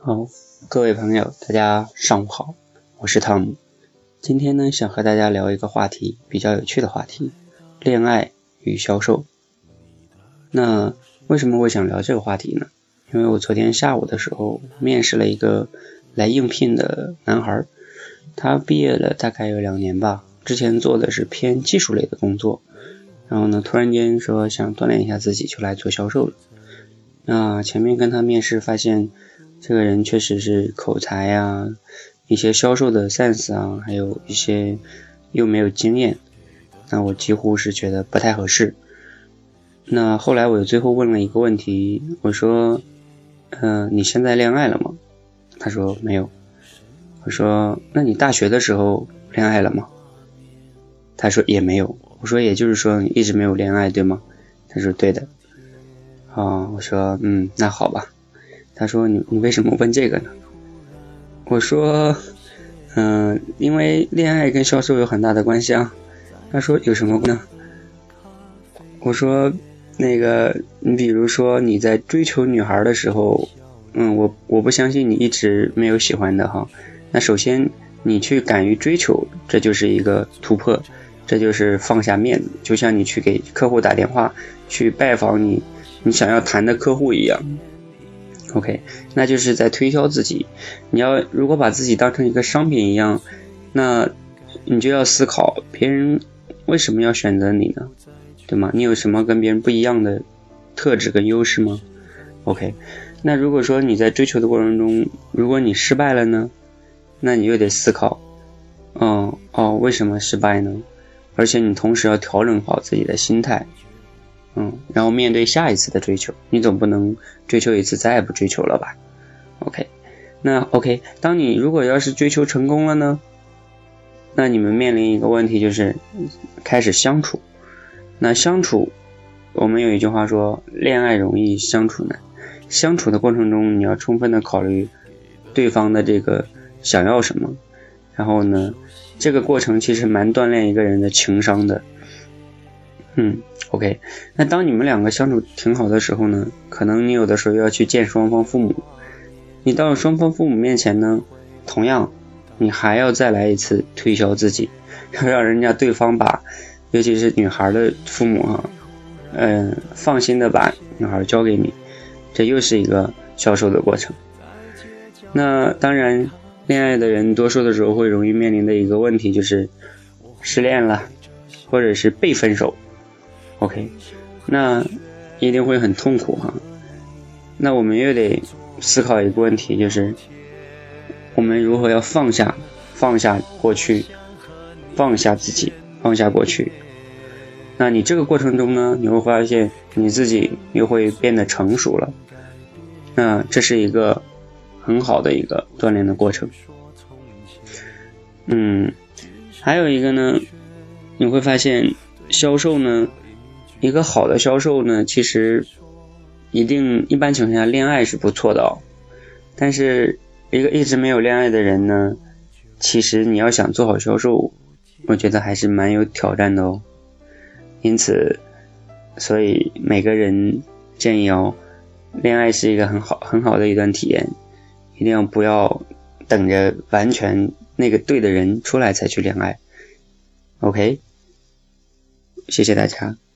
好，各位朋友，大家上午好，我是汤姆。今天呢，想和大家聊一个话题，比较有趣的话题——恋爱与销售。那为什么我想聊这个话题呢？因为我昨天下午的时候面试了一个来应聘的男孩，他毕业了大概有两年吧，之前做的是偏技术类的工作，然后呢，突然间说想锻炼一下自己，就来做销售了。那前面跟他面试发现。这个人确实是口才呀，一些销售的 sense 啊，还有一些又没有经验，那我几乎是觉得不太合适。那后来我最后问了一个问题，我说：“嗯，你现在恋爱了吗？”他说没有。我说：“那你大学的时候恋爱了吗？”他说也没有。我说：“也就是说你一直没有恋爱，对吗？”他说：“对的。”啊，我说：“嗯，那好吧。”他说：“你你为什么问这个呢？”我说：“嗯，因为恋爱跟销售有很大的关系啊。”他说：“有什么呢？”我说：“那个，你比如说你在追求女孩的时候，嗯，我我不相信你一直没有喜欢的哈。那首先你去敢于追求，这就是一个突破，这就是放下面子，就像你去给客户打电话，去拜访你你想要谈的客户一样。” OK，那就是在推销自己。你要如果把自己当成一个商品一样，那你就要思考别人为什么要选择你呢？对吗？你有什么跟别人不一样的特质跟优势吗？OK，那如果说你在追求的过程中，如果你失败了呢？那你又得思考，嗯哦，为什么失败呢？而且你同时要调整好自己的心态。嗯，然后面对下一次的追求，你总不能追求一次再也不追求了吧？OK，那 OK，当你如果要是追求成功了呢？那你们面临一个问题就是开始相处。那相处，我们有一句话说，恋爱容易相处难。相处的过程中，你要充分的考虑对方的这个想要什么。然后呢，这个过程其实蛮锻炼一个人的情商的。嗯。OK，那当你们两个相处挺好的时候呢，可能你有的时候要去见双方父母。你到了双方父母面前呢，同样，你还要再来一次推销自己，要 让人家对方把，尤其是女孩的父母哈，嗯，放心的把女孩交给你，这又是一个销售的过程。那当然，恋爱的人多数的时候会容易面临的一个问题就是失恋了，或者是被分手。OK，那一定会很痛苦哈。那我们又得思考一个问题，就是我们如何要放下，放下过去，放下自己，放下过去。那你这个过程中呢，你会发现你自己又会变得成熟了。那这是一个很好的一个锻炼的过程。嗯，还有一个呢，你会发现销售呢。一个好的销售呢，其实一定一般情况下恋爱是不错的哦。但是一个一直没有恋爱的人呢，其实你要想做好销售，我觉得还是蛮有挑战的哦。因此，所以每个人建议哦，恋爱是一个很好很好的一段体验，一定要不要等着完全那个对的人出来才去恋爱。OK，谢谢大家。